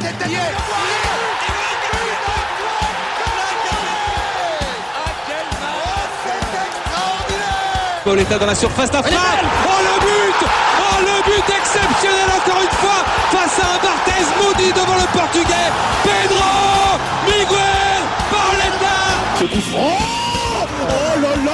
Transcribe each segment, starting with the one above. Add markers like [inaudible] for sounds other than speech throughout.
tête d'ailleurs Pauletta dans la surface d'affaire. Oh le but. Oh le but exceptionnel encore une fois face à un Barthez maudit devant le portugais. Pedro Miguel Pauletta Ce coup franc. Oh là là.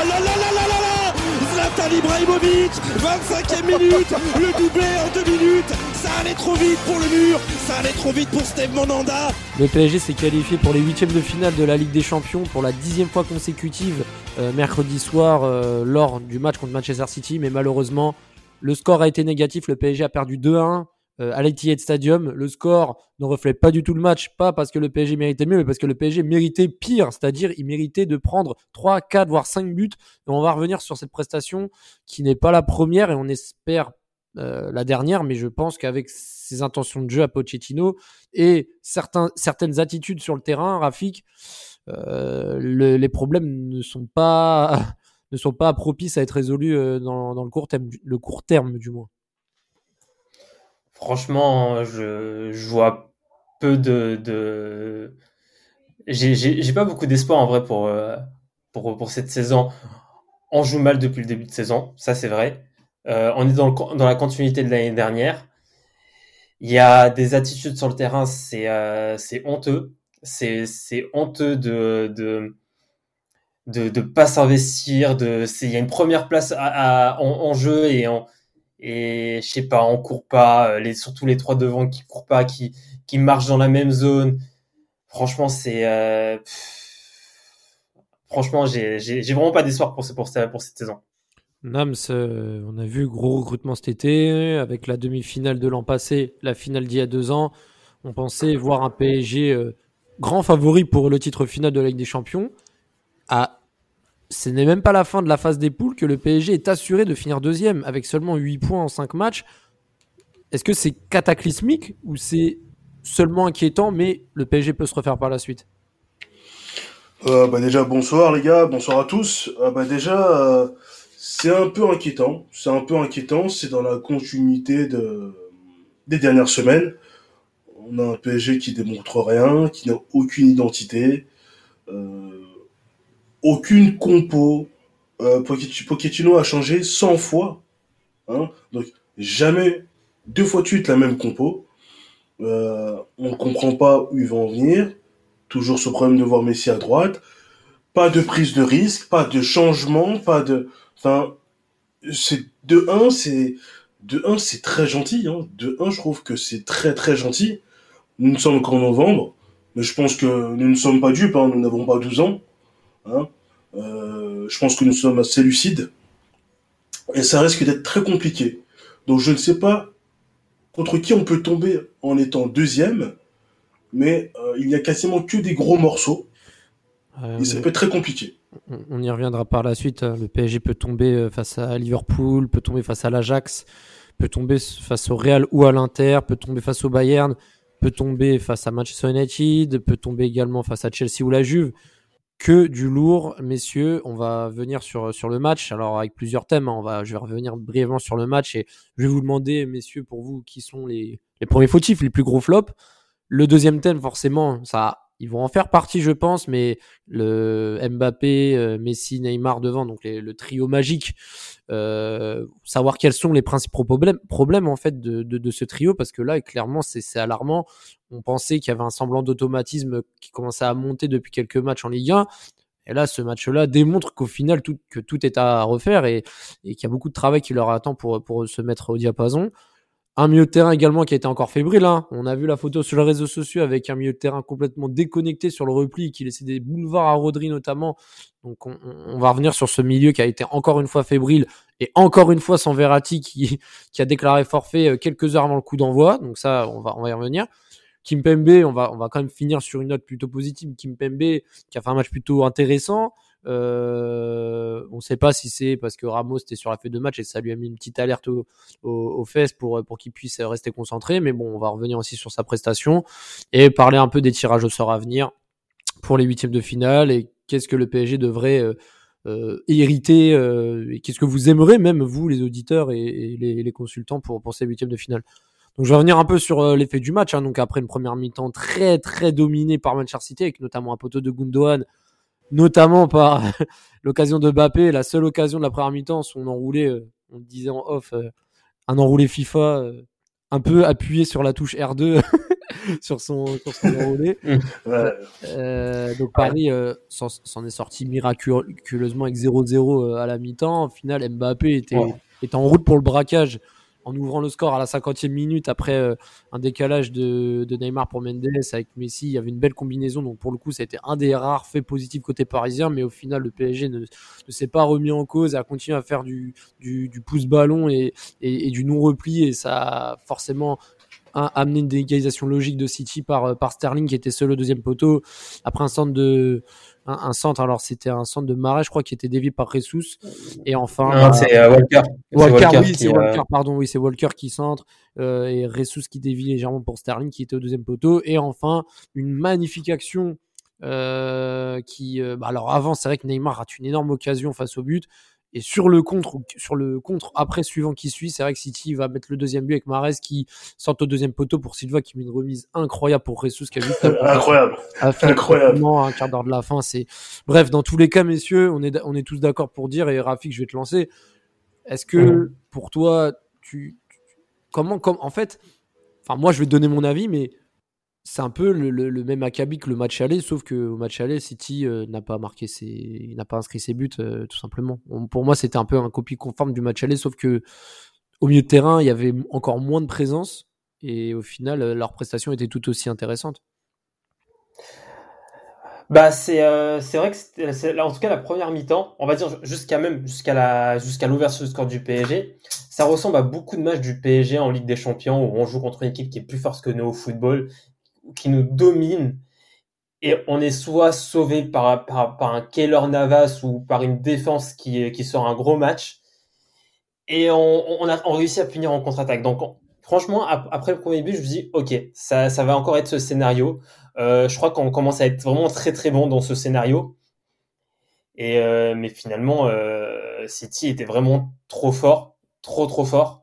Zlatan Ibrahimovic 25e minute Le doublé en deux minutes. Ça allait trop vite pour le mur Ça allait trop vite pour Steve Monanda Le PSG s'est qualifié pour les huitièmes de finale de la Ligue des Champions pour la dixième fois consécutive euh, mercredi soir euh, lors du match contre Manchester City, mais malheureusement le score a été négatif. Le PSG a perdu 2-1 euh, à l'Etihad Stadium. Le score ne reflète pas du tout le match, pas parce que le PSG méritait mieux, mais parce que le PSG méritait pire, c'est-à-dire il méritait de prendre 3, 4, voire 5 buts. On va revenir sur cette prestation qui n'est pas la première et on espère euh, la dernière, mais je pense qu'avec ses intentions de jeu à Pochettino et certains, certaines attitudes sur le terrain, Rafik, euh, le, les problèmes ne sont pas [laughs] ne sont pas propices à être résolus euh, dans, dans, le court terme, le court terme du moins. Franchement, je, je vois peu de, j'ai pas beaucoup d'espoir en vrai pour, euh, pour pour cette saison. On joue mal depuis le début de saison, ça c'est vrai. Euh, on est dans, la continuité de l'année dernière. Il y a des attitudes sur le terrain, c'est euh, honteux. C'est honteux de de pas s'investir. Il y a une première place en, jeu et on et je sais pas, on court pas. Les surtout les trois devant qui courent pas, qui qui marchent dans la même zone. Franchement, c'est euh, franchement j'ai vraiment pas d'espoir pour pour pour cette saison. Nams, euh, on a vu gros recrutement cet été, avec la demi-finale de l'an passé, la finale d'il y a deux ans. On pensait voir un PSG euh, grand favori pour le titre final de la Ligue des Champions. Ah, ce n'est même pas la fin de la phase des poules que le PSG est assuré de finir deuxième avec seulement 8 points en 5 matchs. Est-ce que c'est cataclysmique ou c'est seulement inquiétant, mais le PSG peut se refaire par la suite? Euh, bah Déjà, bonsoir les gars, bonsoir à tous. Euh, bah déjà, euh, c'est un peu inquiétant. C'est un peu inquiétant. C'est dans la continuité de, des dernières semaines. On a un PSG qui démontre rien, qui n'a aucune identité, aucune compo. Euh, Pochettino a changé 100 fois. Hein, donc, jamais deux fois de suite la même compo. Euh, on ne comprend pas où ils vont en venir. Toujours ce problème de voir Messi à droite. Pas de prise de risque, pas de changement, pas de... Enfin, c'est de 1, c'est de 1, c'est très gentil. Hein. De 1, je trouve que c'est très très gentil. Nous ne sommes qu'en novembre, mais je pense que nous ne sommes pas dupes. Hein. Nous n'avons pas 12 ans. Euh, je pense que nous sommes assez lucides. Et ça risque d'être très compliqué. Donc je ne sais pas contre qui on peut tomber en étant deuxième, mais euh, il n'y a quasiment que des gros morceaux. Euh, et ça peut être très compliqué on y reviendra par la suite. Hein. Le PSG peut tomber euh, face à Liverpool, peut tomber face à l'Ajax, peut tomber face au Real ou à l'Inter, peut tomber face au Bayern, peut tomber face à Manchester United, peut tomber également face à Chelsea ou la Juve. Que du lourd, messieurs. On va venir sur, sur le match. Alors, avec plusieurs thèmes, hein. on va, je vais revenir brièvement sur le match et je vais vous demander, messieurs, pour vous, qui sont les, les premiers fautifs, les plus gros flops. Le deuxième thème, forcément, ça ils vont en faire partie, je pense, mais le Mbappé, euh, Messi, Neymar devant, donc le trio magique, euh, savoir quels sont les principaux problèmes, en fait de, ce trio, parce que là, clairement, c'est alarmant. On pensait qu'il y avait un semblant d'automatisme qui commençait à monter depuis quelques matchs en Ligue 1. Et là, ce match-là démontre qu'au final, tout, que tout est à refaire et, qu'il y a beaucoup de travail qui leur attend pour se mettre au diapason. Un milieu de terrain également qui a été encore fébrile. Hein. On a vu la photo sur les réseaux sociaux avec un milieu de terrain complètement déconnecté sur le repli qui laissait des boulevards à Rodri notamment. Donc on, on, va revenir sur ce milieu qui a été encore une fois fébrile et encore une fois sans Verratti qui, [laughs] qui a déclaré forfait euh, quelques heures avant le coup d'envoi. Donc ça, on va, on va y revenir. Kimpembe, on va, on va quand même finir sur une note plutôt positive. Kimpembe qui a fait un match plutôt intéressant. Euh, on ne sait pas si c'est parce que Ramos était sur la feuille de match et ça lui a mis une petite alerte aux au, au fesses pour, pour qu'il puisse rester concentré. Mais bon, on va revenir aussi sur sa prestation et parler un peu des tirages au sort à venir pour les huitièmes de finale et qu'est-ce que le PSG devrait euh, euh, hériter euh, et qu'est-ce que vous aimeriez même vous les auditeurs et, les, consultants pour, pour ces huitièmes de finale. Donc je vais revenir un peu sur euh, l'effet du match. Hein. Donc après une première mi-temps très très dominée par Manchester City, avec notamment un poteau de Gundogan, notamment par [laughs] l'occasion de Mbappé, la seule occasion de la première mi-temps, son enroulé, euh, on le disait en off, euh, un enroulé FIFA euh, un peu appuyé sur la touche R2 [laughs] sur son, sur son enroulé. [laughs] Ouais. Euh, donc Paris euh, s'en est sorti miraculeusement avec 0-0 euh, à la mi-temps. Au final, Mbappé était, Ouais. était en route pour le braquage en ouvrant le score à la 50e minute après euh, un décalage de, Neymar pour Mendes avec Messi. Il y avait une belle combinaison. Donc pour le coup, ça a été un des rares faits positifs côté parisien. Mais au final, le PSG ne, s'est pas remis en cause et a continué à faire du, pouce-ballon et, du non-repli. Et ça a forcément amené une déégalisation logique de City par, euh, par Sterling qui était seul au deuxième poteau après un centre de un, un centre. Alors c'était un centre de Marais je crois qui était dévié par Jesus et enfin Non, bah, c'est euh, Walker. C'est Walker, oui, qui, c'est euh, Walker, pardon, oui, c'est Walker qui centre euh, et Ressus qui dévie légèrement pour Sterling qui était au deuxième poteau. Et enfin une magnifique action qui, bah, alors avant c'est vrai que Neymar rate une énorme occasion face au but et sur le contre, sur le contre après suivant qui suit, c'est vrai que City va mettre le deuxième but avec Mares qui centre au deuxième poteau pour Silva qui met une remise incroyable pour Ressus qui a juste [laughs] Incroyable. Incroyable. un quart d'heure de la fin. C'est bref, dans tous les cas, messieurs, on est on est tous d'accord pour dire et Rafik, je vais te lancer. Est-ce que pour toi, tu, tu- comment comme en fait, enfin moi je vais te donner mon avis, mais c'est un peu le, même acabit que le match aller, sauf que au match aller, City euh, n'a pas marqué ses, n'a pas inscrit ses buts euh, tout simplement. Pour moi, c'était un peu un copie conforme du match aller, sauf que au milieu de terrain, il y avait encore moins de présence et au final, euh, leur prestation était tout aussi intéressante. Bah c'est c'est vrai que en tout cas la première mi-temps, on va dire jusqu'à même jusqu'à la jusqu'à l'ouverture du score du PSG, ça ressemble à beaucoup de matchs du PSG en Ligue des Champions où on joue contre une équipe qui est plus forte que nous au football, qui nous domine et on est soit sauvé par par, un Keylor Navas ou par une défense qui qui sort un gros match et on, a on réussit à punir en contre-attaque. Donc on- franchement ap- après le premier but, je me dis OK, ça ça va encore être ce scénario. Euh, je crois qu'on commence à être vraiment très très bon dans ce scénario. Et euh, mais finalement, euh, City était vraiment trop fort, trop trop fort.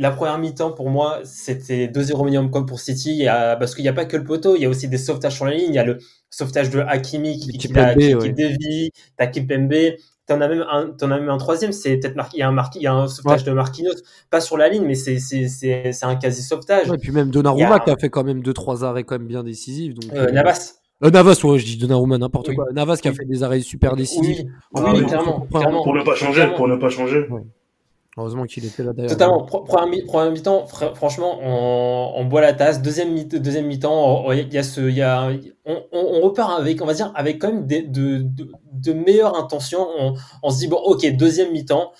La première mi-temps pour moi, c'était 2-0 minimum comme pour City, il y a, parce qu'il n'y a pas que le poteau, il y a aussi des sauvetages sur la ligne. Il y a le sauvetage de Hakimi qui, qui, Kimpembe, qui, qui ouais. dévie, t'as Kimpembe. T'en as même un, t'en as même un troisième, c'est peut-être Mar- il y a un Mar- il y a un sauvetage de Marquinhos, pas sur la ligne, mais c'est c'est c'est c'est un quasi sauvetage. Ouais, et puis même Donnarumma a- qui a fait quand même deux trois arrêts quand même bien décisifs. Donc, Euh, Navas. Euh, Navas, ouais, je dis Donnarumma n'importe Oui. quoi. Navas qui a fait des arrêts super décisifs. Oui, oui, oui, clairement, pour- clairement. Pour ne pas changer, Clairement. pour ne pas changer. Heureusement qu'il était là d'ailleurs. Totalement. Mi- première mi-temps, fr- franchement, on, boit la tasse. Deuxième, mi- deuxième mi-temps, on- repart avec, on va dire, avec quand même de, de, meilleures intentions. On, se dit bon, ok, deuxième mi-temps,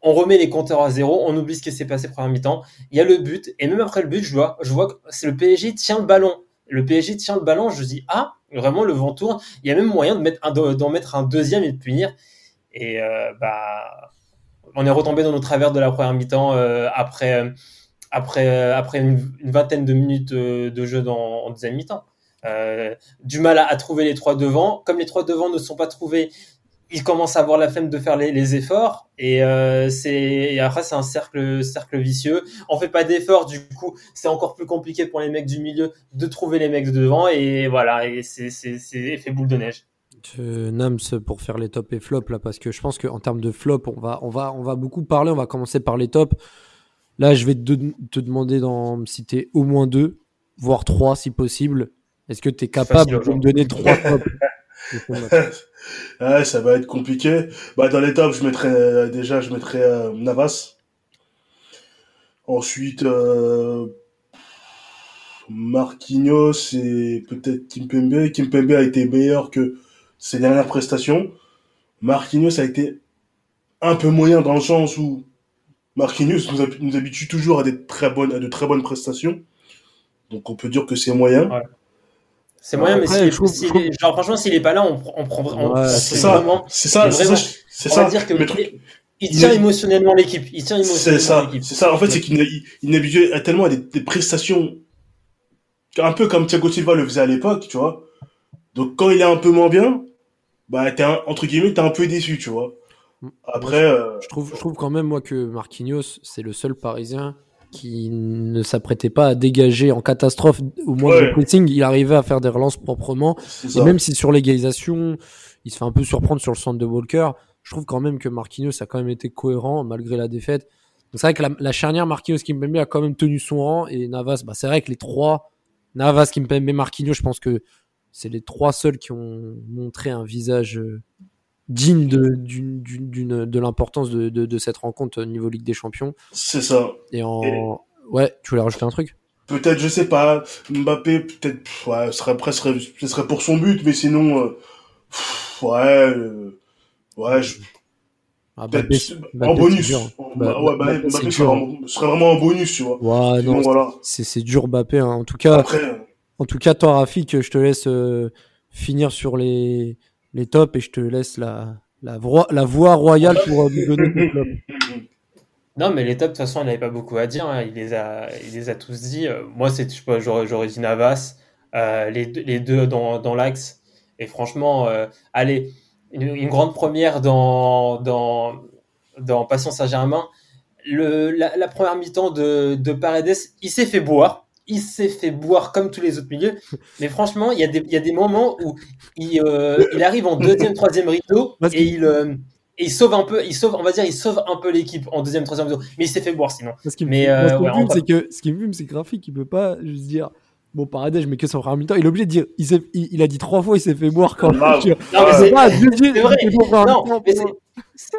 on remet les compteurs à zéro, on oublie ce qui s'est passé première mi-temps. Il y a le but et même après le but, je vois, je vois que c'est le PSG tient le ballon. Le PSG tient le ballon. Je dis ah, vraiment le vent tourne. Il y a même moyen de mettre d'en mettre un deuxième et de punir. Et euh, bah on est retombé dans nos travers de la première mi-temps euh, après, euh, après, euh, après une, vingtaine de minutes de jeu dans, en deuxième mi-temps. Du mal à, trouver les trois devant. Comme les trois devant ne sont pas trouvés, ils commencent à avoir la flemme de faire les, efforts. Et, c'est, après, c'est un cercle, cercle vicieux. On fait pas d'efforts, du coup, c'est encore plus compliqué pour les mecs du milieu de trouver les mecs de devant. Et voilà, et c'est, c'est, c'est effet boule de neige. Euh, Nams pour faire les tops et flops là parce que je pense qu'en termes de flop on va on va on va beaucoup parler on va commencer par les tops là je vais te, te demander d'en citer au moins deux voire trois si possible est-ce que tu es capable de me donner trois [laughs] tops? Ouais, ça va être compliqué. Bah, dans les tops, je mettrais euh, déjà, je mettrais euh, Navas. Ensuite, euh, Marquinhos et peut-être Kimpembe. Kimpembe a été meilleur que ses dernières prestations. Marquinhos a été un peu moyen dans le sens où Marquinhos nous, nous habitue toujours à, des très bonnes, à de très bonnes prestations. Donc on peut dire que c'est moyen. Ouais. C'est moyen, mais trouve- trouve- genre, franchement, s'il est pas là, on, pr- on prend, on, Ouais, c'est c'est ça. vraiment, C'est ça, c'est ça, c'est on ça. va dire que il, tient émotionnellement l'équipe. Il tient C'est émotionnellement ça, l'équipe. c'est ça. En fait, c'est qu'il est, il habitué à tellement à des, des prestations, un peu comme Thiago Silva le faisait à l'époque, tu vois. Donc quand il est un peu moins bien, bah t'es un- entre guillemets t'es un peu déçu, tu vois. Après, euh, je trouve je trouve quand même moi que Marquinhos c'est le seul parisien qui ne s'apprêtait pas à dégager en catastrophe au moins Ouais. de pressing. Il arrivait à faire des relances proprement. Et même si sur l'égalisation, il se fait un peu surprendre sur le centre de Walker, je trouve quand même que Marquinhos a quand même été cohérent malgré la défaite. Donc c'est vrai que la, la charnière Marquinhos Kimpembe a quand même tenu son rang et Navas, bah c'est vrai que les trois, Navas, Kimpembe, Marquinhos, je pense que c'est les trois seuls qui ont montré un visage euh, digne de, d'une, de l'importance de, de, de cette rencontre au niveau Ligue des Champions. C'est ça. Et en, ouais, tu voulais rajouter un truc? Peut-être, je sais pas, Mbappé, peut-être, ouais, ce serait, après, ce serait, ce serait pour son but, mais sinon, euh, pff, ouais, euh, ouais, je, Ah, Mbappé, en bonus. Bah, ouais, bah, Mbappé, Mbappé serait, dur. vraiment- serait vraiment un bonus, tu vois. Ouais, Sinon, non, voilà. c'est, c'est dur Mbappé. hein. En tout cas, Après, euh, En tout cas, toi, Rafik, je te laisse euh, finir sur les, les tops et je te laisse la, la, voie, la royale pour euh, nous donner. Non, mais les tops, de toute façon, il n'avait pas beaucoup à dire. hein. Il, les a, tous dit. Euh, moi, c'est, je sais pas, j'aurais, dit Navas, les, deux- dans, l'axe. Et franchement, allez, une, grande première dans, dans, dans Passion Saint-Germain. La première mi-temps de, de Paredes, il s'est fait boire. Il s'est fait boire comme tous les autres milieux. Mais franchement, il y a des, il y a des moments où il, euh, il arrive en deuxième, troisième rideau et il, euh, et il sauve un peu, il sauve, on va dire, il sauve un peu l'équipe en deuxième, troisième rideau. Mais il s'est fait boire sinon. Me- Mais, euh, ce qui me ouais, fume, on va- c'est que, ce qui me fume, c'est que Rafik, il peut pas juste dire, bon, Paredes, je mets que son frère en même temps. Il est obligé de dire, il, s'est- il, il a dit trois fois, il s'est fait boire quand même. Mais c'est- pas,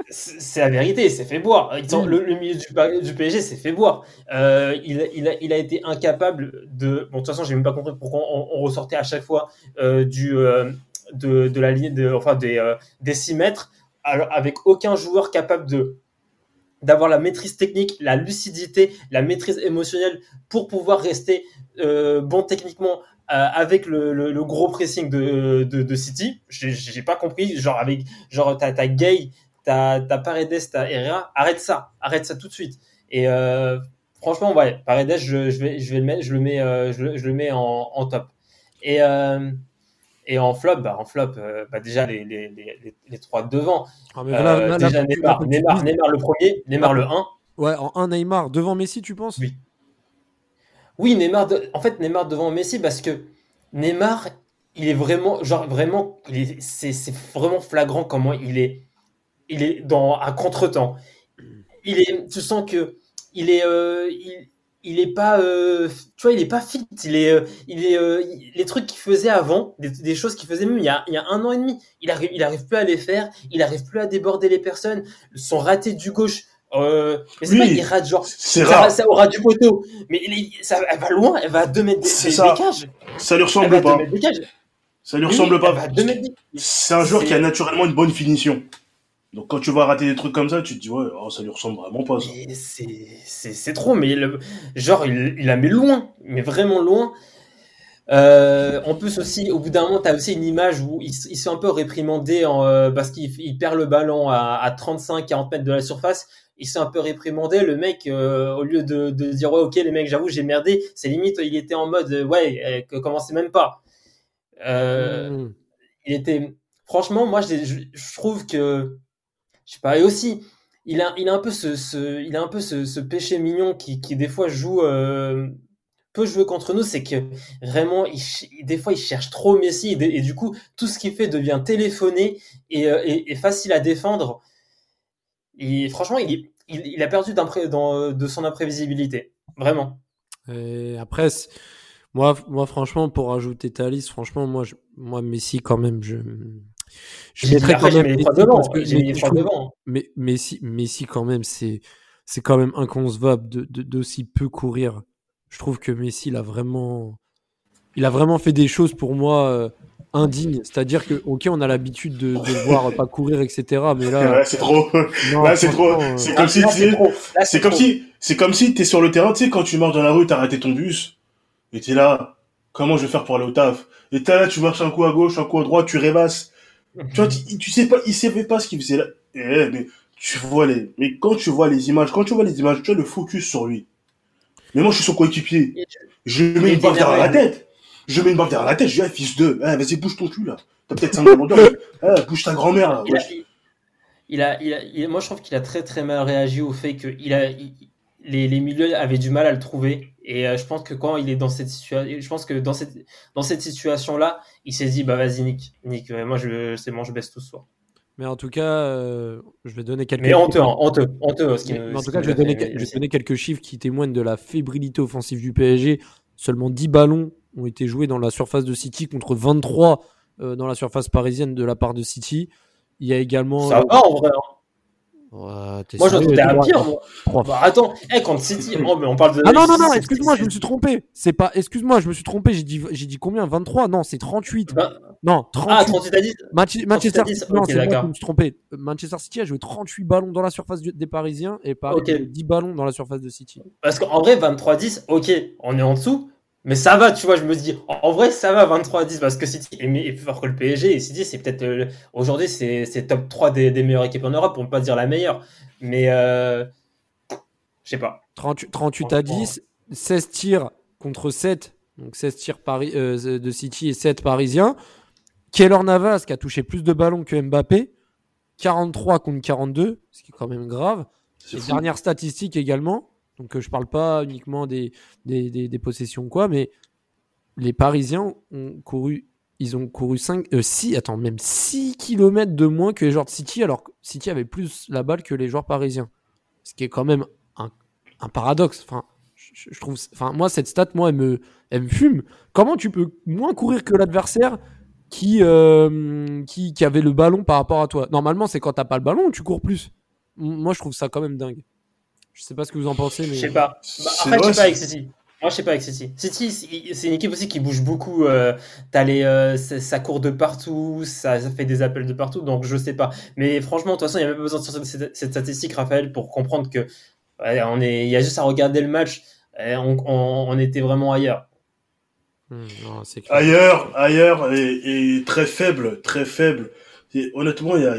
c'est mais la vérité, il s'est fait boire. Mm. le, le milieu du, PSG s'est fait boire. Euh, il, il, a, il a été incapable de. Bon, de toute façon, j'ai même pas compris pourquoi on, on ressortait à chaque fois euh, du, euh, de, de la ligne, de, enfin des, euh, des 6 mètres, alors, avec aucun joueur capable de d'avoir la maîtrise technique, la lucidité, la maîtrise émotionnelle pour pouvoir rester euh, bon techniquement euh, avec le, le, gros pressing de, de, City. J'ai pas compris, genre avec genre t'as Gay, t'as t'as Paredes, t'as Herrera, arrête ça, arrête ça tout de suite. Et euh, franchement, ouais, Paredes, je, je vais je vais le mettre, je le mets je, le- mets en, en top. Et et en flop, bah, en flop, euh, bah déjà les, les, les, les, les trois de devant. Ah, mais Euh, là, là, là, déjà Neymar, Neymar, Neymar le premier, Neymar le 1. Ouais, en un Neymar devant Messi, tu penses? Oui. Oui, Neymar, de- en fait, Neymar devant Messi parce que Neymar, il est vraiment, genre vraiment, il est, c'est, c'est vraiment flagrant comment il est, il est dans à contre-temps. Il est, tu sens que il est, euh, il, il est pas, euh, tu vois, il est pas fit. Il est, euh, il est, euh, les trucs qu'il faisait avant, des, des choses qu'il faisait même il y a, il y a un an et demi, il arrive, il arrive plus à les faire. Il arrive plus à déborder les personnes. Son raté du gauche. Euh, mais c'est pas il rate genre c'est ça, ça aura du poteau. Mais il ça, elle va loin, elle va à 2 mètres des, des- ça. des cages. Ça lui ressemble à 2 pas. Ça lui ressemble pas. va à 2 mètres des C'est un joueur qui a naturellement une bonne finition. Donc quand tu vas rater des trucs comme ça, tu te dis ouais, oh, ça lui ressemble vraiment pas ça. C'est- C'est c'est trop, mais genre, il, il la met loin, mais vraiment loin. Euh, en plus aussi, au bout d'un moment, tu as aussi une image où il, il se fait un peu réprimandé en, euh, parce qu'il il perd le ballon à, à 35-40 mètres de la surface. Il s'est un peu réprimandé. Le mec, euh, au lieu de, de dire ouais, ok, les mecs, j'avoue, j'ai merdé, c'est limite, il était en mode euh, ouais, que commencez même pas. Euh, Mmh. il était franchement moi je, je, je trouve que je et aussi. Il a il a un peu ce, ce il a un peu ce, ce péché mignon qui, qui des fois joue euh, peut jouer contre nous. C'est que vraiment des fois il cherche trop Messi et, du coup tout ce qu'il fait devient téléphoné et, euh, et, facile à défendre. Franchement il, il, il a perdu de son imprévisibilité. Vraiment. Après, moi, moi, franchement, pour rajouter ta liste, franchement, moi, je, moi, Messi, quand même, je, je mettrais quand même Messi devant parce que- j'ai mis mais devant Messi, Messi, quand même, c'est, c'est quand même inconcevable de, de, d'aussi peu courir. Je trouve que Messi, il a vraiment, il a vraiment fait des choses pour moi euh, indignes. C'est-à-dire que, ok, on a l'habitude de, voir pas courir, etc. Mais là, [laughs] Ouais, c'est trop. non, Là, c'est trop. euh, C'est comme si c'est comme si, c'est comme si t'es sur le terrain, tu sais, quand tu marches dans la rue, t'as raté ton bus, et t'es là, comment je vais faire pour aller au taf? Et t'es là, tu marches un coup à gauche, un coup à droite, tu rêvasses. Tu vois, tu, tu sais pas, il savait pas ce qu'il faisait là. Eh, mais tu vois les, mais quand tu vois les images, quand tu vois les images, tu as le focus sur lui. Mais moi, je suis son coéquipier. Je lui mets une baffe derrière la tête. Je mets une baffe derrière la tête. Je dis, ah, fils de, eh, vas-y, bouge ton cul, là. T'as peut-être 5 ballons d'or. Eh, bouge ta grand-mère, là. il a, il, il a, il a, il- moi je trouve qu'il a très très mal réagi au fait que il a, les, les milieux avaient du mal à le trouver. Et euh, je pense que quand il est dans cette situation, je pense que dans cette, dans cette situation-là, il s'est dit, bah vas-y, Nick, Nick, moi, je, c'est bon, je baisse tout ce soir. Mais en tout cas, euh, je vais donner quelques. Mais honteux, honteux, honteux. En tout cas, je vais, donner, je vais donner quelques chiffres qui témoignent de la fébrilité offensive du PSG. Seulement 10 ballons ont été joués dans la surface de City contre 23 euh, dans la surface parisienne de la part de City. Il y a également. Ça va en vrai. Hein. Ouais, moi, j'entendais à pire, moi. Bah, attends, hey, quand City, [laughs] oh, mais on parle de. Ah non, non, non, excuse-moi, je me suis trompé. C'est pas, excuse-moi, je me suis trompé. J'ai dit, j'ai dit combien 23 Non, c'est 38. Bah... Non, 38. Ah, 38 à 10 Manchester City, non, c'est moi je me suis trompé. Manchester City a joué 38 ballons dans la surface des Parisiens et okay. 10 ballons dans la surface de City. Parce qu'en vrai, 23-10, ok, on est en dessous. Mais ça va, tu vois, je me dis, en vrai, ça va 23 à 10 parce que City est, plus fort que le PSG et City, c'est peut-être euh, aujourd'hui, c'est top 3 des, des, meilleures équipes en Europe, pour ne pas dire la meilleure. Mais euh, je sais pas. 38, 38 à 10, 16 tirs contre 7, donc 16 tirs Paris, euh, de City et 7 parisiens. Keller Navas qui a touché plus de ballons que Mbappé, 43 contre 42, ce qui est quand même grave. Les dernières statistiques également. Donc, euh, je parle pas uniquement des, des, possessions, quoi, mais les Parisiens ont couru, ils ont couru 5, 6, euh, attends, même 6 km de moins que les joueurs de City, alors que City avait plus la balle que les joueurs parisiens. Ce qui est quand même un, paradoxe. Je, trouve, enfin, moi, cette stat, moi, elle me, me fume. Comment tu peux moins courir que l'adversaire qui, euh, qui, qui avait le ballon par rapport à toi? Normalement, c'est quand t'as pas le ballon, tu cours plus. Moi, je trouve ça quand même dingue. Je sais pas ce que vous en pensez, mais. Je sais pas. Bah, après, je sais pas avec City. Moi, je sais pas avec City. City, c'est une équipe aussi qui bouge beaucoup. Euh, les, euh, ça court de partout, ça, ça, fait des appels de partout, donc je sais pas. Mais franchement, de toute façon, il n'y a même pas besoin de cette, cette, statistique, Raphaël, pour comprendre que ouais, on est, il y a juste à regarder le match. On, on, on était vraiment ailleurs. Mmh, non, ailleurs, ailleurs et, et, très faible, très faible. Et honnêtement, il y a,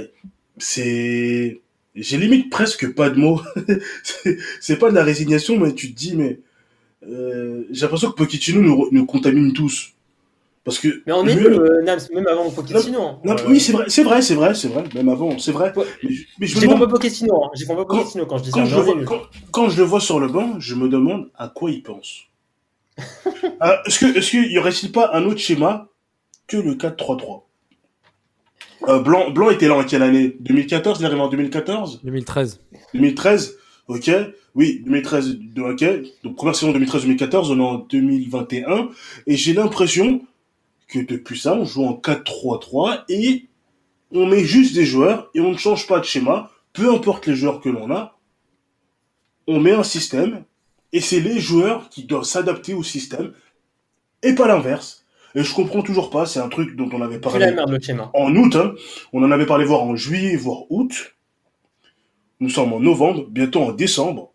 c'est j'ai limite presque pas de mots. [laughs] c'est pas de la résignation, mais tu te dis, mais euh, j'ai l'impression que Pochettino nous, nous contamine tous. Parce que mais on est nul, euh, même avant Pochettino. Non, oui, c'est vrai, c'est vrai, c'est vrai, c'est vrai, même avant, c'est vrai. Mais, mais je pas Pochettino, hein. j'ai pas Pochettino quand je dis quand ça. Je vois, quand, quand, je le vois sur le banc, je me demande à quoi il pense. ah, [laughs] est-ce que, est-ce qu'il y aurait-il pas un autre schéma que le 4-3-3 euh, Blanc, Blanc était là en quelle année? 2014, il est arrivé en 2014 2013. 2013, ok. Oui, 2013, ok. Donc première saison 2013-2014, on est en 2021. Et j'ai l'impression que depuis ça, on joue en 4-3-3 et on met juste des joueurs et on ne change pas de schéma. Peu importe les joueurs que l'on a, on met un système et c'est les joueurs qui doivent s'adapter au système et pas l'inverse. Et je comprends toujours pas, c'est un truc dont on avait parlé en août. Hein. On en avait parlé voir en juillet, voire août. Nous sommes en novembre, bientôt en décembre.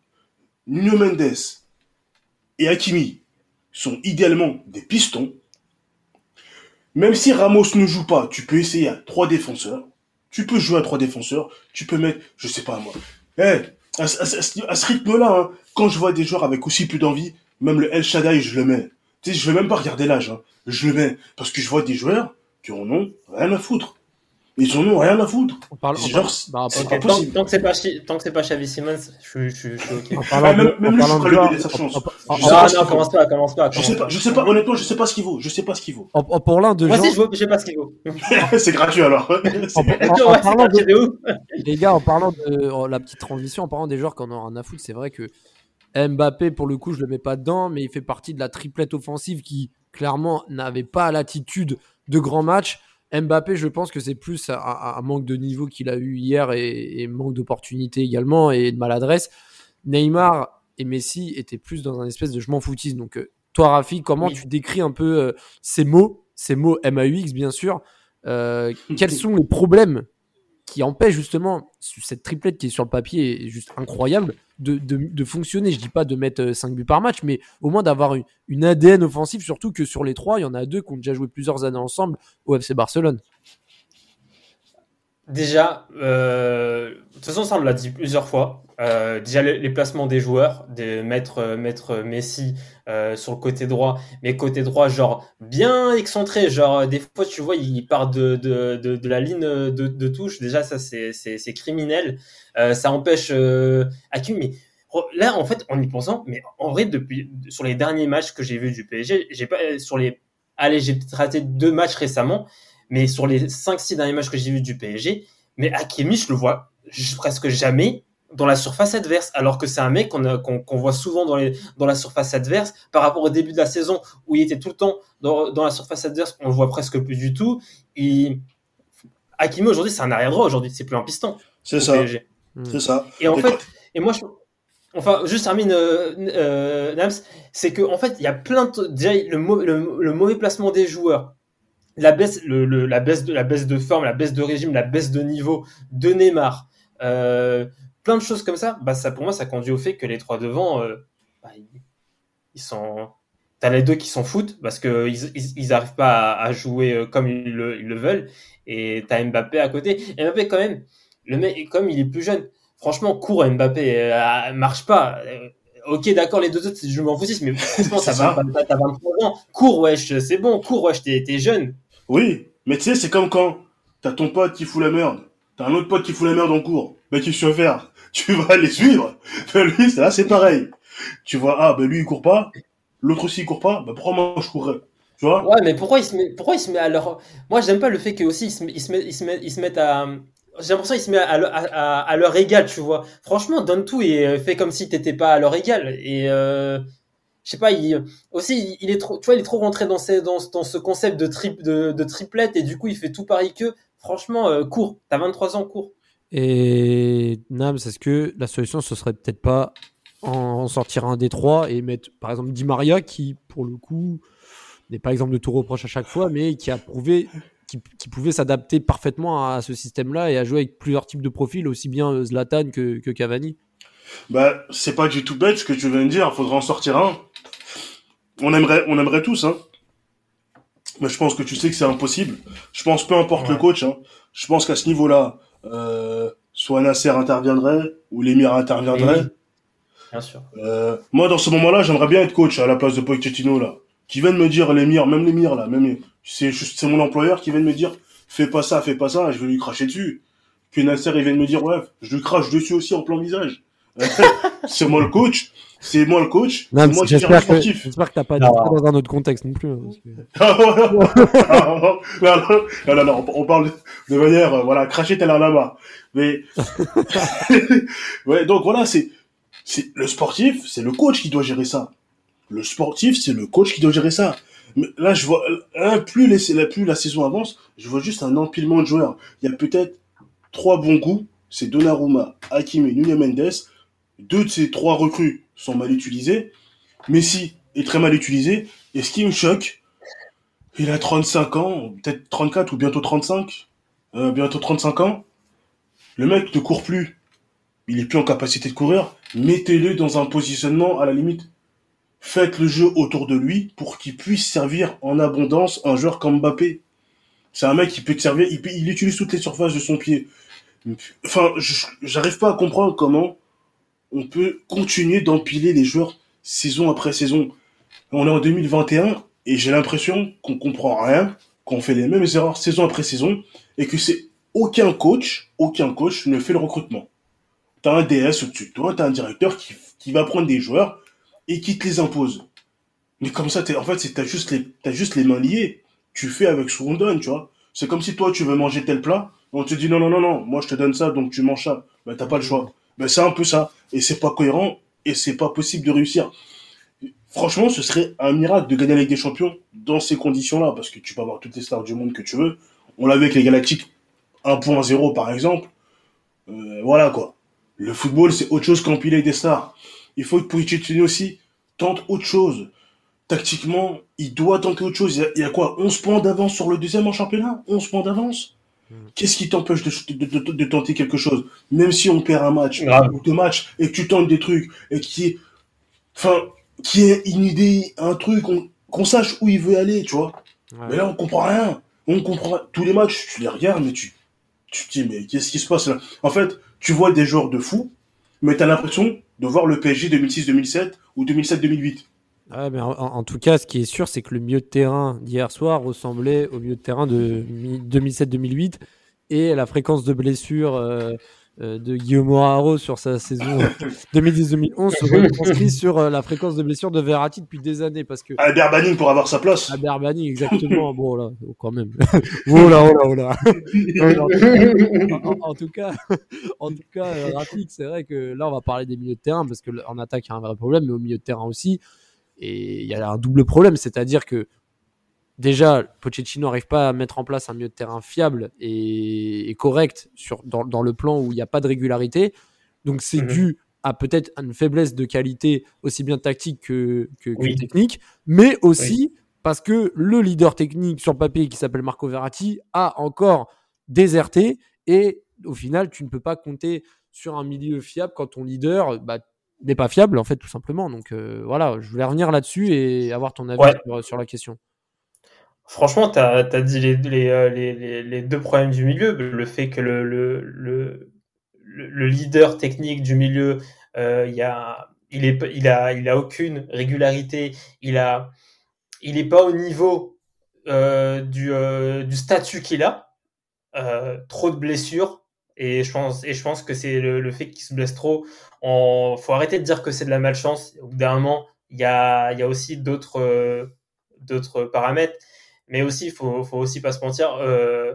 Nuno Mendes et Hakimi sont idéalement des pistons. Même si Ramos ne joue pas, tu peux essayer à trois défenseurs. Tu peux jouer à trois défenseurs. Tu peux mettre, je sais pas moi. Eh, à, ce rythme-là, hein, quand je vois des joueurs avec aussi plus d'envie, même le El Shaddai, je le mets. Tu sais, je vais même pas regarder l'âge. Hein je le mets parce que je vois des joueurs qui en ont rien à foutre. Ils en ont rien à foutre. On parle, genre, bah. Tant, que c'est pas, tant que c'est pas Xavi Simmons, je, je, je suis ok. En parlant ah, même, même lui, je ferai lui donner sa chance. Non, non, commence pas, commence pas. Je sais pas, je sais pas, honnêtement, je sais pas ce qu'il vaut. Je sais pas ce qu'il vaut. En, pour l'un de Moi gens... aussi, je sais pas ce qu'il vaut. [laughs] c'est gratuit alors. en, [laughs] en, en parlant de, les gars, en parlant de oh, la petite transition, en parlant des joueurs qui en ont rien à foutre, c'est vrai que Mbappé, pour le coup, je le mets pas dedans, mais il fait partie de la triplette offensive qui, clairement, n'avait pas l'attitude de grand match. Mbappé, je pense que c'est plus un, manque de niveau qu'il a eu hier et, manque d'opportunité également et de maladresse. Neymar et Messi étaient plus dans un espèce de je m'en foutise. Donc, euh, toi, Rafi, comment tu décris un peu euh, ces mots, ces mots MAUX, bien sûr euh, Quels [laughs] sont les problèmes qui empêche justement cette triplette qui est sur le papier est juste incroyable de, fonctionner. Je dis pas de mettre 5 euh, buts par match, mais au moins d'avoir une, ADN offensive, surtout que sur les trois, il y en a deux qui ont déjà joué plusieurs années ensemble au FC Barcelone. Déjà, euh, de toute façon, ça on l'a dit plusieurs fois. Euh, déjà les, placements des joueurs, de mettre, euh, Messi sur le côté droit, mais côté droit genre bien excentré, genre des fois tu vois il part de, la ligne de, touche, déjà ça c'est criminel, ça empêche Hakim, mais là, en fait, en y pensant, mais en vrai, depuis, sur les derniers matchs que j'ai vus du PSG, j'ai pas, sur les, allez, j'ai raté deux matchs récemment, mais sur les 5-6 derniers matchs que j'ai vus du PSG, mais Hakimi, je le vois presque jamais dans la surface adverse, alors que c'est un mec qu'on voit souvent dans, les, dans la surface adverse par rapport au début de la saison où il était tout le temps dans, dans la surface adverse, on le voit presque plus du tout. Et Hakimi aujourd'hui, c'est un arrière droit aujourd'hui, c'est plus un piston. C'est ça. C'est ça. Et en fait, et moi, je, enfin, juste termine, euh, euh, Nams, c'est que en fait, il y a plein de déjà le, le, mauvais placement des joueurs, la baisse, le, la baisse de la baisse de forme, la baisse de régime, la baisse de niveau de Neymar, euh, plein de choses comme ça. Bah ça, pour moi, ça conduit au fait que les trois devant, euh, bah, ils, sont T'as les deux qui s'en foutent parce que ils, ils, arrivent pas à, jouer euh, comme ils le, ils le veulent. Et t'as Mbappé à côté. Mbappé quand même, le mec, comme il est plus jeune, franchement, court Mbappé, euh, marche pas. Ok, d'accord, les deux autres, je m'en fous, mais franchement, [laughs] t'as 23 ans. Cours, wesh, c'est bon, cours, wesh, t'es jeune. Oui, mais tu sais, c'est comme quand t'as ton pote qui fout la merde. T'as un autre pote qui fout la merde en cours. Mais qui se faire [laughs] Tu vas les suivre. [laughs] Lui, là, c'est pareil. Tu vois, ah, ben lui, il court pas. L'autre aussi, il court pas. Ben pourquoi moi, je courrais? Tu vois? Ouais, mais pourquoi il se met, pourquoi il se met à leur. Moi, j'aime pas le fait qu'aussi, ils se, ils se, mettent à j'ai l'impression qu'il se met à, à, à, leur égal, tu vois. Franchement, donne tout et euh, fais comme si t'étais pas à leur égal. Et euh, je sais pas, il aussi il est trop, trop rentré dans, ce concept de, trip, de, de triplette et du coup il fait tout pareil que. Franchement, euh, court. T'as 23 ans, court. Et Nams, est-ce que la solution ce serait peut-être pas en sortir un des trois et mettre par exemple Di Maria qui pour le coup n'est pas exemple de tout reproche à chaque fois, mais qui a prouvé qui, pouvait s'adapter parfaitement à ce système-là et à jouer avec plusieurs types de profils, aussi bien euh, Zlatan que Cavani? Bah, c'est pas du tout bête ce que tu viens de dire, il faudra en sortir un. On aimerait, on aimerait tous, hein. Mais je pense que tu sais que c'est impossible. Je pense peu importe le coach, hein. Je pense qu'à ce niveau-là, euh, soit Nasser interviendrait ou l'émir interviendrait. Bien sûr. Euh, moi, dans ce moment-là, j'aimerais bien être coach à la place de Pochettino là qui viennent me dire l'émir, même l'émir là, même c'est c'est mon employeur qui vient de me dire fais pas ça, fais pas ça, je vais lui cracher dessus. Que Nasser il vient de me dire ouais, je lui crache dessus aussi en plein visage. C'est moi le coach, c'est moi le coach, le sportif. J'espère que t'as pas dit ça dans un autre contexte non plus. Hein, non, non, non, on parle de manière, euh, voilà, cracher tel un là-bas. Mais, [laughs] ouais, donc voilà, c'est, c'est, le sportif, c'est le coach qui doit gérer ça. Le sportif, c'est le coach qui doit gérer ça. Mais là, je vois, plus, les, plus la saison avance, je vois juste un empilement de joueurs. Il y a peut-être trois bons goûts. C'est Donnarumma, Hakimi, Nuno Mendes. Deux de ces trois recrues sont mal utilisés. Messi est très mal utilisé. Et ce qui me choque, il a 35 ans, peut-être 34 ou bientôt 35. Euh, bientôt 35 ans. Le mec ne court plus. Il est plus en capacité de courir. Mettez-le dans un positionnement à la limite Faites le jeu autour de lui pour qu'il puisse servir en abondance un joueur comme Mbappé. C'est un mec qui peut te servir, il, il utilise toutes les surfaces de son pied. Enfin, j'arrive pas à comprendre comment on peut continuer d'empiler les joueurs saison après saison. On est en 2021 et j'ai l'impression qu'on comprend rien, qu'on fait les mêmes erreurs saison après saison et que c'est aucun coach, aucun coach ne fait le recrutement. T'as un DS au-dessus de toi, t'as un directeur qui, qui va prendre des joueurs et qui te les impose. Mais comme ça, es, en fait, t'as juste les, as juste les mains liées. Tu fais avec ce qu'on donne, tu vois. C'est comme si toi, tu veux manger tel plat, on te dit non, non, non, non, moi je te donne ça, donc tu manges ça. Ben, t'as pas le choix. Ben, c'est un peu ça. Et c'est pas cohérent, et c'est pas possible de réussir. Franchement, ce serait un miracle de gagner la Ligue des Champions dans ces conditions-là, parce que tu peux avoir toutes les stars du monde que tu veux. On l'a vu avec les Galactiques 1.0 par exemple. Euh, voilà quoi. Le football, c'est autre chose qu'empiler des stars. Il faut que Pochettino aussi tente autre chose. Tactiquement, il doit tenter autre chose. Il y a, quoi? 11 points d'avance sur le deuxième en championnat? 11 points d'avance? Qu'est-ce qui t'empêche de, tenter quelque chose? Même si on perd un match ou deux matchs et que tu tentes des trucs et qui est, enfin, qui est une idée, un truc, qu'on sache où il veut aller, tu vois. Mais là, on comprend rien. On comprend tous les matchs, tu les regardes, mais tu, tu te dis, mais qu'est-ce qui se passe là? En fait, tu vois des joueurs de fou, mais tu as l'impression de voir le PSG 2006-2007 ou 2007-2008. Mais en, tout cas, ce qui est sûr, c'est que le milieu de terrain d'hier soir ressemblait au milieu de terrain de 2007-2008 et la fréquence de blessures euh, euh, de Guillaume Haro sur sa saison [laughs] 2010-2011 se retranscrit sur euh, la fréquence de blessure de Verratti depuis des années parce que Albert Banning pour avoir sa place. Albert Banning exactement. [laughs] Bon là oh, quand même. [laughs] Oh là oh là oh là. En, tout cas en tout cas euh, Rafik c'est vrai que là on va parler des milieux de terrain parce que en attaque il y a un vrai problème mais au milieu de terrain aussi et il y a un double problème c'est-à-dire que déjà, Pochettino n'arrive pas à mettre en place un milieu de terrain fiable et, et correct sur, dans, dans, le plan où il n'y a pas de régularité. Donc c'est Mhm. dû à peut-être une faiblesse de qualité aussi bien tactique que, que, que Oui. technique, mais aussi parce que le leader technique sur papier qui s'appelle Marco Verratti a encore déserté et au final tu ne peux pas compter sur un milieu fiable quand ton leader bah, n'est pas fiable en fait tout simplement. Donc euh, voilà, je voulais revenir là-dessus et avoir ton avis Ouais. sur, sur la question. Franchement, tu as, dit les, les, euh, les, deux problèmes du milieu. Le fait que le, le, le, le leader technique du milieu, euh, y a, il, est, il, a, il a aucune régularité, il n'est pas au niveau euh, du, du statut qu'il a, trop de blessures. Et je pense, et je pense que c'est le, le fait qu'il se blesse trop. Il faut arrêter de dire que c'est de la malchance. Au bout d'un moment, il y a, il y a aussi d'autres euh, d'autres paramètres. Mais aussi, il faut, faut aussi pas se mentir, euh,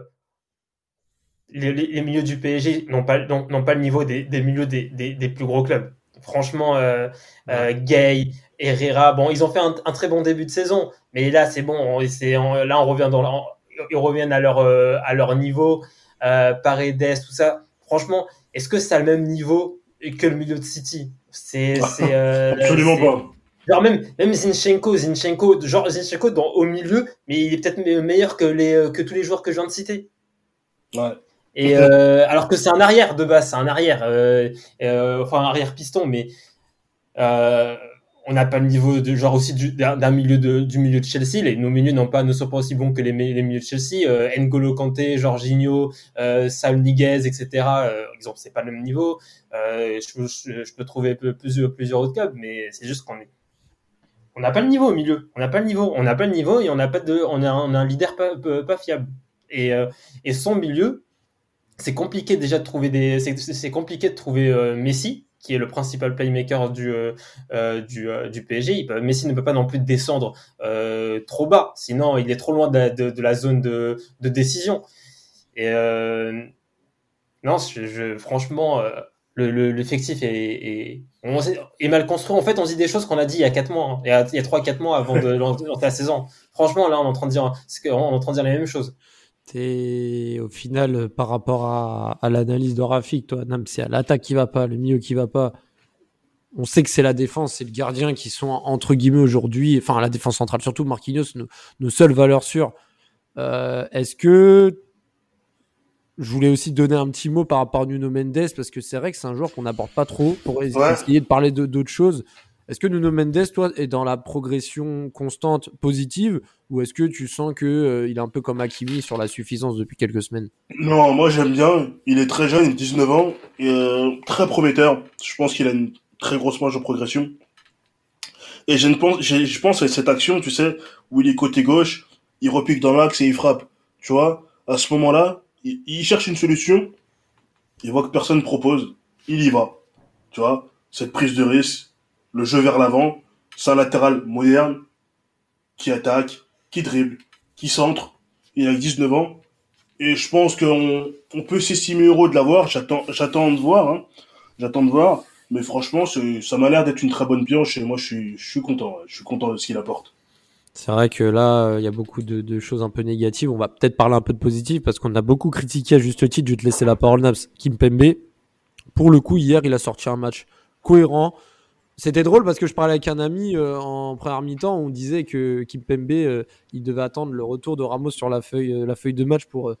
les, les, les, milieux du PSG n'ont pas, n'ont pas le niveau des, des milieux des, des, des, plus gros clubs. Franchement, euh, Gay, Herrera, bon, ils ont fait un, un, très bon début de saison, mais là, c'est bon, là, on revient dans, ils reviennent à leur, à leur niveau, euh, Paredes, tout ça. Franchement, est-ce que ça a le même niveau que le milieu de City? C'est, c'est euh, absolument pas. Genre même, même Zinchenko, Zinchenko, genre Zinchenko dans, au milieu, mais il est peut-être meilleur que les, que tous les joueurs que je viens de citer. Ouais. Et euh, alors que c'est un arrière de base, c'est un arrière, euh, euh, enfin un arrière piston, mais euh, on n'a pas le niveau de genre aussi d'un milieu de, du milieu de Chelsea. Les, nos milieux n'ont pas ne sont pas aussi bons que les, milieux de Chelsea. Euh, N'Golo Kanté, Jorginho, euh, Niguez, etc. Euh, exemple, c'est pas le même niveau. Euh, je, je, je, peux trouver plusieurs plusieurs autres clubs, mais c'est juste qu'on est on n'a pas le niveau au milieu. On n'a pas le niveau. On n'a pas le niveau et on n'a pas de on a, on a un leader pas, pas, pas fiable. Et, euh, et son milieu, c'est compliqué déjà de trouver des c'est compliqué de trouver euh, Messi qui est le principal playmaker du euh, du, du PSG il peut, Messi ne peut pas non plus descendre euh, trop bas. Sinon il est trop loin de la, zone de, décision. Euh, non franchement euh, l'effectif le, le, est, mal construit. En fait on dit des choses qu'on a dit il y a 4 mois hein, il y a, il y a 3 4 mois avant de [laughs] lancer la saison. Franchement là on est en train de dire on est en train de dire les mêmes choses et au final, par rapport à, à l'analyse de Rafik, toi, Nam, c'est à l'attaque qui va pas, le milieu qui va pas. On sait que c'est la défense, c'est le gardien qui sont entre guillemets aujourd'hui, enfin la défense centrale surtout, Marquinhos, nos, nos seules valeurs sûres. Euh, Est-ce que je voulais aussi donner un petit mot par rapport à Nuno Mendes parce que c'est vrai que c'est un joueur qu'on n'aborde pas trop pour essayer de parler d'autres choses. Est-ce que Nuno Mendes, toi, est dans la progression constante positive ou est-ce que tu sens que euh, il est un peu comme Hakimi sur la suffisance depuis quelques semaines? Non, moi j'aime bien. Il est très jeune, il a 19 ans, et, euh, très prometteur. Je pense qu'il a une très grosse marge de progression. Et je pense, je pense à cette action, tu sais, où il est côté gauche, il repique dans l'axe et il frappe. Tu vois, à ce moment-là, il, cherche une solution. Il voit que personne propose, il y va. Tu vois, cette prise de risque le jeu vers l'avant, c'est un latéral moderne qui attaque, qui dribble, qui centre. Il a 19 ans. Et je pense qu'on on peut s'estimer heureux de l'avoir. J'attends, de voir. Hein. J'attends de voir. Mais franchement, ça m'a l'air d'être une très bonne pioche et moi, je suis, content. Je suis content de ce qu'il apporte. C'est vrai que là, il y a beaucoup de, choses un peu négatives. On va peut-être parler un peu de positif parce qu'on a beaucoup critiqué à juste titre. Je vais te laisser la parole, Naps. Kim Pembe. Pour le coup, hier, il a sorti un match cohérent. C'était drôle parce que je parlais avec un ami euh, en première mi-temps. On disait que Kim Pembe, euh, il devait attendre le retour de Ramos sur la feuille, euh, la feuille de match pour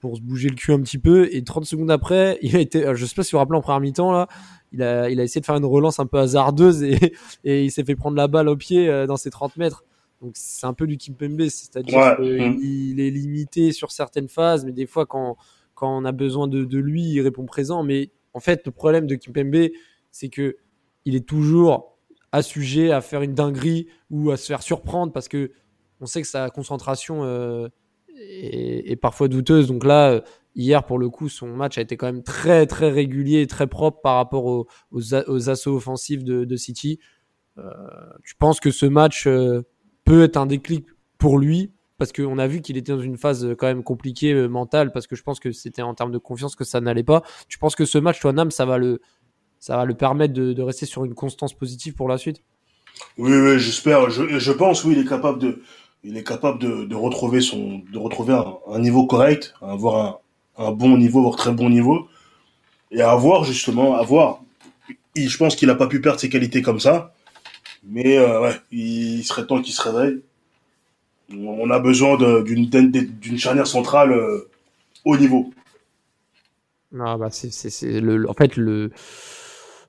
pour se bouger le cul un petit peu. Et 30 secondes après, [laughs] il a été, je sais pas si vous vous rappelez en première mi-temps là, il a il a essayé de faire une relance un peu hasardeuse et [laughs] et il s'est fait prendre la balle au pied dans ses 30 mètres. Donc c'est un peu du Kim Pembe, c'est-à-dire ouais. qu'il est limité sur certaines phases, mais des fois quand quand on a besoin de, de lui, il répond présent. Mais en fait, le problème de Kim Pembe, c'est que il est toujours assujet à faire une dinguerie ou à se faire surprendre parce que on sait que sa concentration euh, est, parfois douteuse. Donc là, Hier, pour le coup, son match a été quand même très très régulier et très propre par rapport aux, assauts offensifs de, City. Euh, je pense que ce match euh, peut être un déclic pour lui? Parce qu'on a vu qu'il était dans une phase euh, quand même compliquée euh, mentale, parce que je pense que c'était en termes de confiance que ça n'allait pas. Tu penses que ce match, toi, Nam, ça va le, ça va le permettre de, de rester sur une constance positive pour la suite Oui, oui, j'espère. Je, je pense, oui, il est capable de, il est capable de, de retrouver son, de retrouver un, un niveau correct, avoir un, un, bon niveau, voire très bon niveau, et avoir justement, avoir. je pense qu'il a pas pu perdre ses qualités comme ça, mais euh, ouais, il serait temps qu'il se réveille on a besoin d'une charnière centrale euh, haut niveau. Non, bah c'est le, en fait le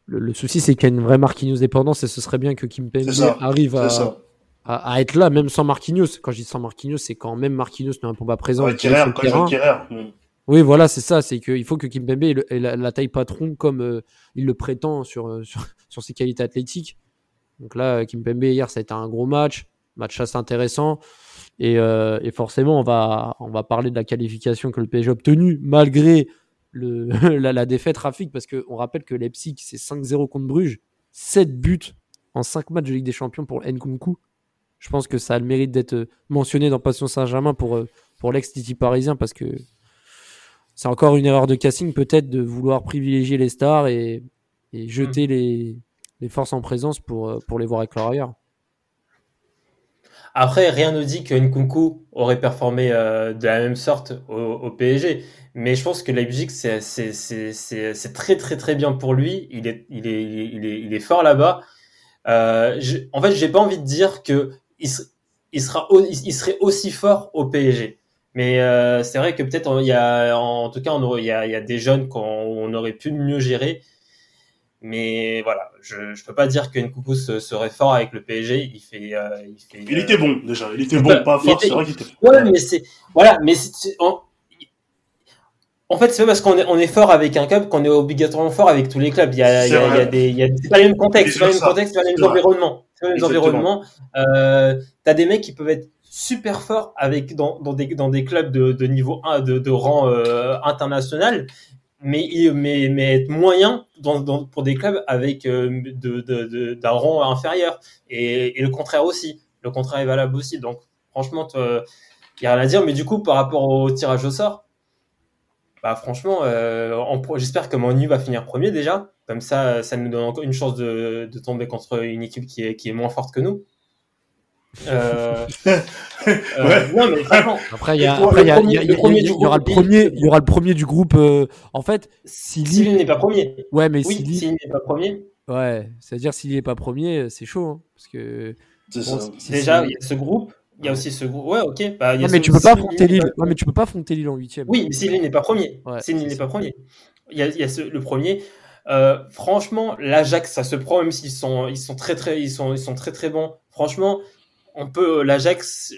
le, souci c'est qu'il y a une vraie Marquinhos dépendance et ce serait bien que Kim Pembe arrive à, à, être là même sans Marquinhos. Quand je dis sans Marquinhos, c'est quand même Marquinhos n'est pas présent. Ouais, hmm. Oui, voilà, c'est ça. C'est qu'il faut que Kim Pembe ait, la, taille patron comme euh, il le prétend sur, euh, sur, [laughs] sur ses qualités athlétiques. Donc là, Kim Pembe hier, ça a été un gros match, match assez intéressant. Euh, et, forcément, on va, on va parler de la qualification que le PSG a obtenue malgré le, [laughs] la, défaite trafic, parce qu'on rappelle que Leipzig, c'est 5-0 contre Bruges, 7 buts en 5 matchs de Ligue des Champions pour Nkunku. Je pense que ça a le mérite d'être mentionné dans Passion Saint-Germain pour, euh, pour l'ex-Titi parisien, parce que c'est encore une erreur de casting peut-être de vouloir privilégier les stars et, et jeter mm. les, les forces en présence pour, euh, pour les voir éclore ailleurs. Après, rien ne dit que Nkunku aurait performé euh, de la même sorte au, PSG. Mais je pense que Leipzig, c'est très très très bien pour lui. Il est, il est, il est, il est fort là-bas. Euh, en fait, j'ai pas envie de dire que il, il sera, il serait aussi fort au PSG. Mais euh, c'est vrai que peut-être il y a, en tout cas, il, y a, il y a des jeunes qu'on aurait pu mieux gérer. Mais voilà, je je peux pas dire que Nkunku serait fort avec le PSG. Il fait, euh, il fait. Il était bon déjà. Il était bon, pas fort. C'est vrai qu'il était. Ouais, mais c'est voilà, mais c'est en... en fait, c'est pas parce qu'on est, on est fort avec un club qu'on est obligatoirement fort avec tous les clubs. Il y a, il y a, il y a des, il y a, c'est pas les mêmes contextes, c'est pas les mêmes contextes, c'est pas les mêmes environnements. C'est pas les mêmes environnements. Euh, t'as des mecs qui peuvent être super forts avec dans, dans des dans des clubs de, de niveau 1 de, de rang euh, international mais, mais, mais être moyen pour des clubs avec euh, de, de, d'un rang inférieur. Et, et, le contraire aussi. Le contraire est valable aussi. Donc, franchement, il n'y a rien à dire. Mais du coup, par rapport au tirage au sort, bah, franchement, euh, j'espère que Manu va finir premier déjà. Comme ça, ça nous donne encore une chance de, de tomber contre une équipe qui est, qui est moins forte que nous. Euh, non, mais Après, il y, a, après, il y, a, y, aura le premier, il y aura le premier du groupe. Euh, en fait, s'il n'est pas premier. Ouais, mais oui, s'il n'est pas premier. Ouais, c'est-à-dire s'il n'est pas premier, c'est chaud, hein, parce que. Déjà, il y a ce groupe. Il y a aussi ce groupe. Ouais, ok. Bah, y a mais, tu peux pas affronter Lille. Ouais, mais tu peux pas affronter Lille en huitième. Oui, mais s'il n'est pas premier. Ouais, s'il n'est pas premier. Il y a, y a ce, le premier. Euh, franchement, l'Ajax, ça se prend, même s'ils sont, ils sont très, très, ils sont, ils sont très, très bons. Franchement, on peut l'Ajax,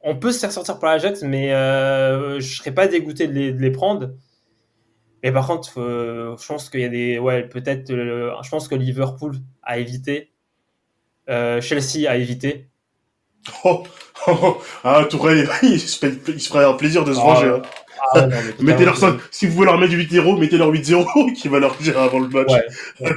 on peut se faire sortir par l'Ajax, mais euh, je serais pas dégoûté de les, prendre. Mais par contre, je pense qu'il y a des, ouais, peut-être, je pense que Liverpool a évité, euh, Chelsea a évité. [laughs] Oh, oh, oh. ah, Tourelle, [laughs] il se, il se ferait un plaisir de se venger. Ah, hein. ah, [laughs] mettez leur si vous voulez leur mettre 8-0, mettez leur 8-0 qui va leur dire avant le match. Ouais,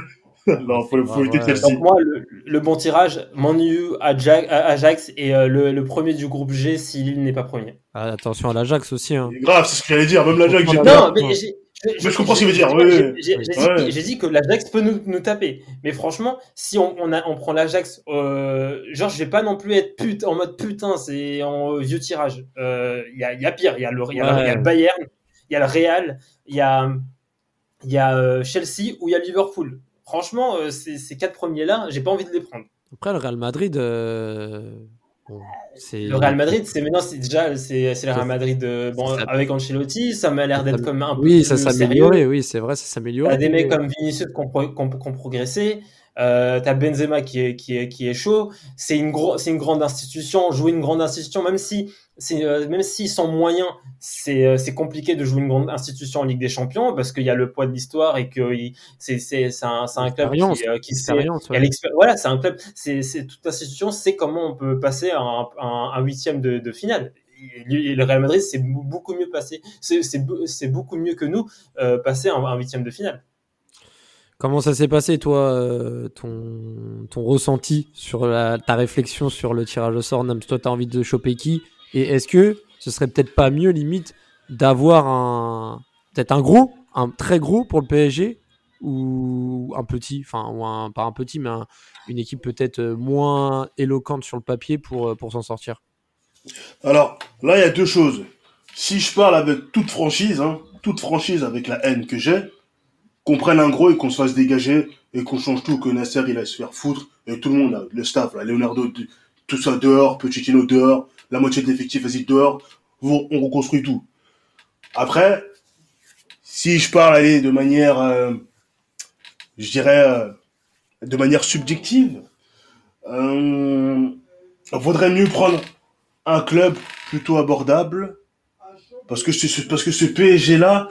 non, faut, faut Donc moi, le, bon tirage, Manu, Ajax, Ajax et euh, le, premier du groupe G s'il n'est pas premier. Ah, attention à l'Ajax aussi. Hein. Grave, c'est ce que j'allais dire. Même l'Ajax, j'ai Non, mais je comprends ce qu'il veut dire. J'ai dit, que l'Ajax peut nous, nous, taper. Mais franchement, si on, on, a, on prend l'Ajax, euh, genre, je vais pas non plus être pute, en mode putain, c'est en vieux tirage. Il euh, y, a, y a pire. Il y a le, y a, y a le Bayern, il y a le Real, il y a, y a euh, Chelsea ou il y a Liverpool franchement, euh, ces, quatre premiers-là, j'ai pas envie de les prendre. Après, le Real Madrid. Euh, le Real Madrid, c'est maintenant, c'est déjà, c'est le Real Madrid euh, bon, avec Ancelotti, ça m'a l'air d'être comme un peu. Oui, ça s'améliorait, oui, c'est vrai, ça s'améliore. T'as des mecs comme Vinicius qui ont, progressé. Euh, t'as Benzema qui est, qui est, qui est chaud. C'est une, gros, c'est une grande institution. Jouer une grande institution, même si c'est euh, même s'ils sont moyens, c'est euh, c'est compliqué de jouer une grande institution en Ligue des Champions parce qu'il y a le poids de l'histoire et que c'est c'est c'est un c'est un club qui euh, qui sait voilà c'est un club c'est c'est toute institution c'est comment on peut passer à un, un, huitième de, de finale le Real Madrid c'est beaucoup mieux passé, c'est beaucoup mieux que nous passer en huitième de finale. Comment ça s'est passé, toi, euh, ton, ressenti sur la, ta réflexion sur le tirage au sort Nams, toi, tu as envie de choper qui? Et est-ce que ce serait peut-être pas mieux, limite, d'avoir un. Peut-être un gros, un très gros pour le PSG ou un petit, enfin, ou un, pas un petit, mais une équipe peut-être moins éloquente sur le papier pour, pour s'en sortir? Alors, là, il y a deux choses. Si je parle avec toute franchise, hein, toute franchise avec la haine que j'ai, qu'on prenne un gros et qu'on se fasse dégager et qu'on change tout, que Nasser il aille se faire foutre et tout le monde, le staff, Leonardo, tout ça dehors, Pochettino dehors, la moitié de l'effectif vas-y dehors, on reconstruit tout. Après, si je parle allez, de manière, euh, je dirais, euh, de manière subjective, euh, vaudrait mieux prendre un club plutôt abordable parce que ce, parce que ce PSG là,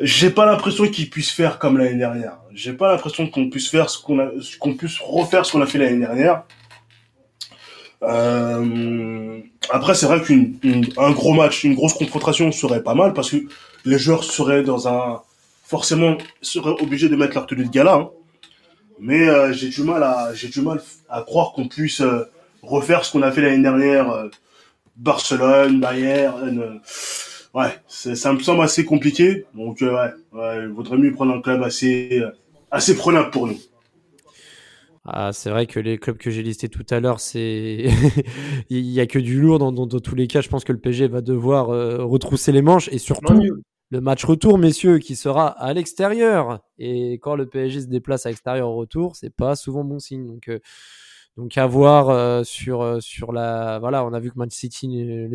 j'ai pas l'impression qu'il puisse faire comme l'année dernière. J'ai pas l'impression qu'on puisse faire ce qu'on a, qu'on puisse refaire ce qu'on a fait l'année dernière. Euh, après, c'est vrai qu'un gros match, une grosse confrontation serait pas mal parce que les joueurs seraient dans un, forcément, seraient obligés de mettre leur tenue de gala. Hein. Mais euh, j'ai du mal à, j'ai du mal à croire qu'on puisse euh, refaire ce qu'on a fait l'année dernière. Euh, Barcelone, Bayern ouais, ça me semble assez compliqué. Donc, euh, ouais, il vaudrait mieux prendre un club assez, euh, assez prenable pour nous. Ah, c'est vrai que les clubs que j'ai listés tout à l'heure, c'est [laughs] il y a que du lourd dans, dans, tous les cas. Je pense que le PSG va devoir euh, retrousser les manches et surtout le match retour, messieurs, qui sera à l'extérieur. Et quand le PSG se déplace à l'extérieur au retour, c'est pas souvent bon signe. Donc donc à voir euh, sur euh, sur la voilà, on a vu que Man City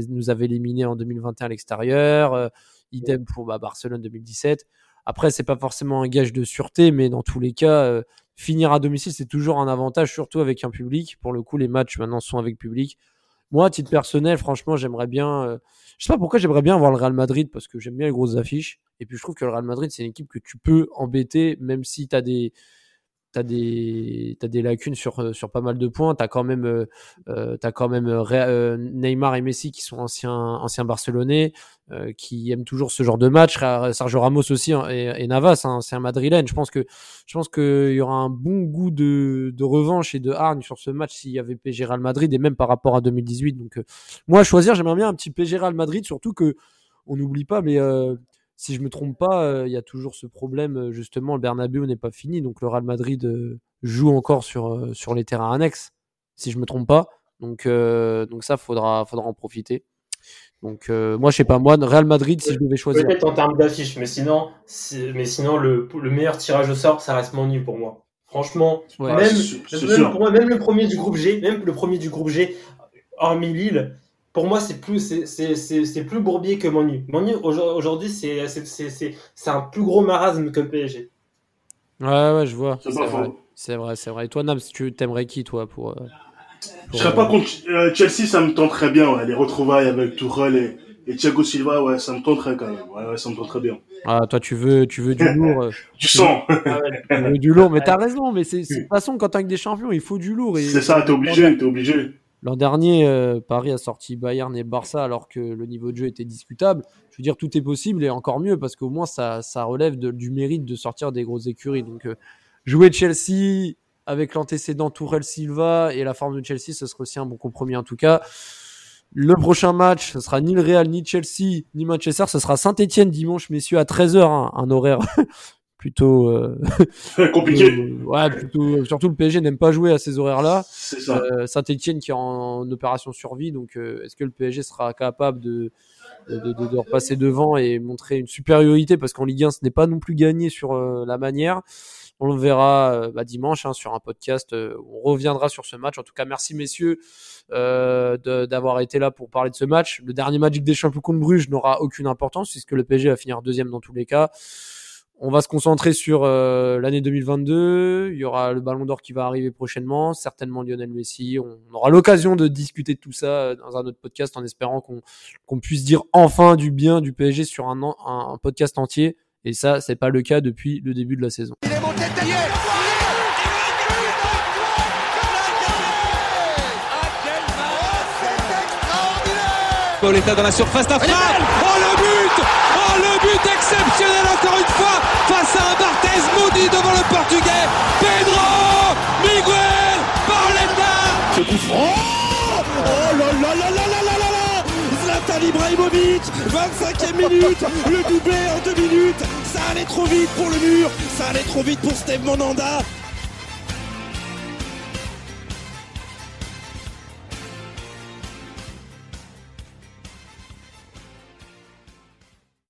nous avait éliminé en 2021 à l'extérieur, euh, idem pour bah, Barcelone 2017. Après c'est pas forcément un gage de sûreté, mais dans tous les cas, finir à domicile c'est toujours un avantage, surtout avec un public. Pour le coup, les matchs maintenant sont avec public. Moi, à titre personnel, franchement, j'aimerais bien. je sais pas pourquoi j'aimerais bien voir le Real Madrid parce que j'aime bien les grosses affiches. Et puis je trouve que le Real Madrid c'est une équipe que tu peux embêter, même si tu as des des as des lacunes sur euh, sur pas mal de points. T'as quand même euh, euh as quand même Neymar et Messi qui sont anciens anciens Barcelonais, qui aiment toujours ce genre de match. Sergio Ramos aussi hein, et, Navas, hein, c'est un madrilène. Je pense que je pense qu'il y aura un bon goût de, de revanche et de hargne sur ce match s'il y avait PSG Real Madrid et même par rapport à 2018. Donc moi choisir, j'aimerais bien un petit PSG Real Madrid, surtout que on n'oublie pas, mais si je me trompe pas, euh, il y a toujours ce problème, euh, justement, le Bernabeu n'est pas fini, donc le Real Madrid euh, joue encore sur, sur les terrains annexes, si je me trompe pas. Donc, donc ça, faudra, faudra en profiter. Donc moi, je sais pas, moi, Real Madrid, si je devais choisir. Peut-être en termes d'affiche, mais sinon, mais sinon le, le meilleur tirage au sort, ça reste Manu pour moi. Franchement, même, pour moi, même le premier du groupe G, même le premier du groupe G, hormis Lille, pour moi, c'est plus, c'est plus Bourbier que Manu. Manu, aujourd'hui, c'est un plus gros marasme que le PSG. Ouais, ouais, je vois. C'est vrai, c'est vrai. Et toi, Nams, tu t'aimerais qui, toi, pour. Euh, je serais pas contre euh, Chelsea, ça me tenterait bien, ouais. Les retrouvailles avec Tourelle et, et Thiago Silva, ouais, ça me tenterait quand même. Ouais, ouais, ça me tenterait bien. Ah, toi, tu veux, tu veux du lourd. Euh, [laughs] du sang. tu veux du lourd, mais t'as raison, mais c'est, de toute façon, quand t'as des champions, il faut du lourd. C'est ça, t'es obligé, t'es obligé. L'an dernier, euh, Paris a sorti Bayern et Barça alors que le niveau de jeu était discutable. Je veux dire, tout est possible et encore mieux parce qu'au moins ça, relève du mérite de sortir des grosses écuries. Donc, euh, jouer Chelsea avec l'antécédent Tourelle Silva et la forme de Chelsea, ce serait aussi un bon compromis en tout cas. Le prochain match, ce sera ni le Real, ni Chelsea, ni Manchester. Ce sera Saint-Etienne dimanche, messieurs, à 13h, hein, un horaire plutôt euh, [laughs] compliqué. ouais, plutôt. Surtout le PSG n'aime pas jouer à ces horaires-là. Euh, Saint-Etienne qui est en, opération survie, donc euh, est-ce que le PSG sera capable de de, de, repasser devant et montrer une supériorité? Parce qu'en Ligue 1 ce n'est pas non plus gagné sur la manière. On le verra bah, dimanche hein, sur un podcast. on reviendra sur ce match. En tout cas, merci messieurs d'avoir été là pour parler de ce match. Le dernier match des Champions contre Bruges n'aura aucune importance puisque le PSG va finir deuxième dans tous les cas. On va se concentrer sur euh, l'année 2022. Il y aura le Ballon d'Or qui va arriver prochainement, certainement Lionel Messi. On, aura l'occasion de discuter de tout ça euh, dans un autre podcast en espérant qu'on puisse dire enfin du bien du PSG sur un, un, podcast entier. Et ça, c'est pas le cas depuis le début de la saison. Paoletta dans la surface d'affaire. Oh le but Oh le but exceptionnel encore une fois face à un Barthez maudit devant le portugais. Pedro Miguel Paoletta Ce franc. Oh là là là là là là là. Là Zlatan Ibrahimovic 25e minute. Le doublé en deux minutes. Ça allait trop vite pour le mur. Ça allait trop vite pour Steve Monanda